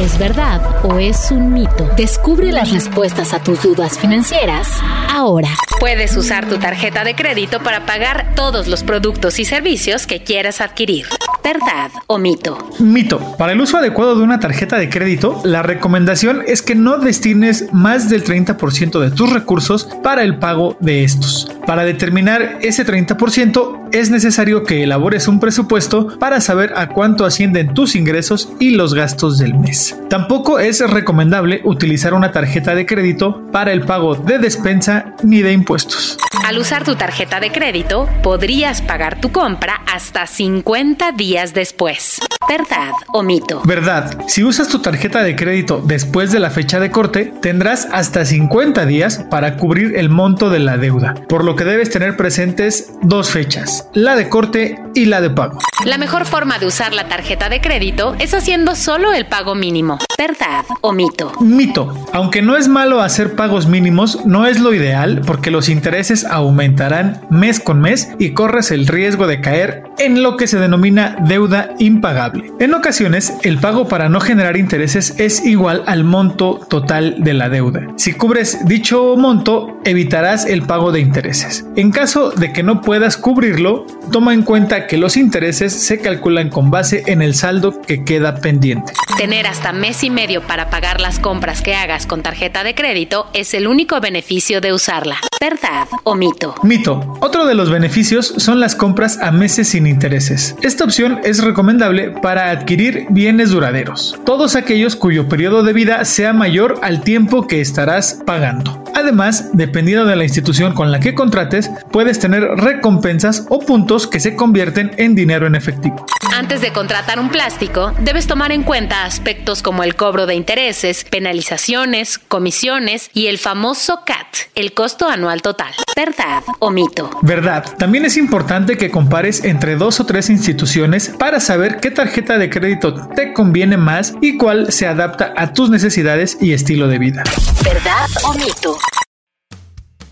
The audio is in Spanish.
¿Es verdad o es un mito? Descubre las respuestas a tus dudas financieras ahora. Puedes usar tu tarjeta de crédito para pagar todos los productos y servicios que quieras adquirir. ¿Verdad o mito? Mito. Para el uso adecuado de una tarjeta de crédito, la recomendación es que no destines más del 30% de tus recursos para el pago de estos. Para determinar ese 30% es necesario que elabores un presupuesto para saber a cuánto ascienden tus ingresos y los gastos del mes. Tampoco es recomendable utilizar una tarjeta de crédito para el pago de despensa ni de impuestos. Al usar tu tarjeta de crédito, podrías pagar tu compra hasta 50 días después. ¿Verdad o mito? Verdad. Si usas tu tarjeta de crédito después de la fecha de corte, tendrás hasta 50 días para cubrir el monto de la deuda, por lo que debes tener presentes dos fechas, la de corte y la de pago. La mejor forma de usar la tarjeta de crédito es haciendo solo el pago mínimo. ¿Verdad o mito? Mito. Aunque no es malo hacer pagos mínimos, no es lo ideal porque los intereses aumentarán mes con mes y corres el riesgo de caer en lo que se denomina deuda impagable. En ocasiones, el pago para no generar intereses es igual al monto total de la deuda. Si cubres dicho monto, evitarás el pago de intereses. En caso de que no puedas cubrirlo, toma en cuenta que los intereses se calculan con base en el saldo que queda pendiente. Tener hasta mes y medio para pagar las compras que hagas con tarjeta de crédito es el único beneficio de usarla. ¿Verdad o mito? Mito. Otro de los beneficios son las compras a meses sin intereses. Esta opción es recomendable para adquirir bienes duraderos, todos aquellos cuyo periodo de vida sea mayor al tiempo que estarás pagando. Además, dependiendo de la institución con la que contrates, puedes tener recompensas o puntos que se convierten en dinero en efectivo. Antes de contratar un plástico, debes tomar en cuenta aspectos como el cobro de intereses, penalizaciones, comisiones y el famoso CAT, el costo anual total. ¿Verdad o mito? Verdad. También es importante que compares entre dos o tres instituciones para saber qué tarjeta de crédito te conviene más y cuál se adapta a tus necesidades y estilo de vida. ¿Verdad o mito?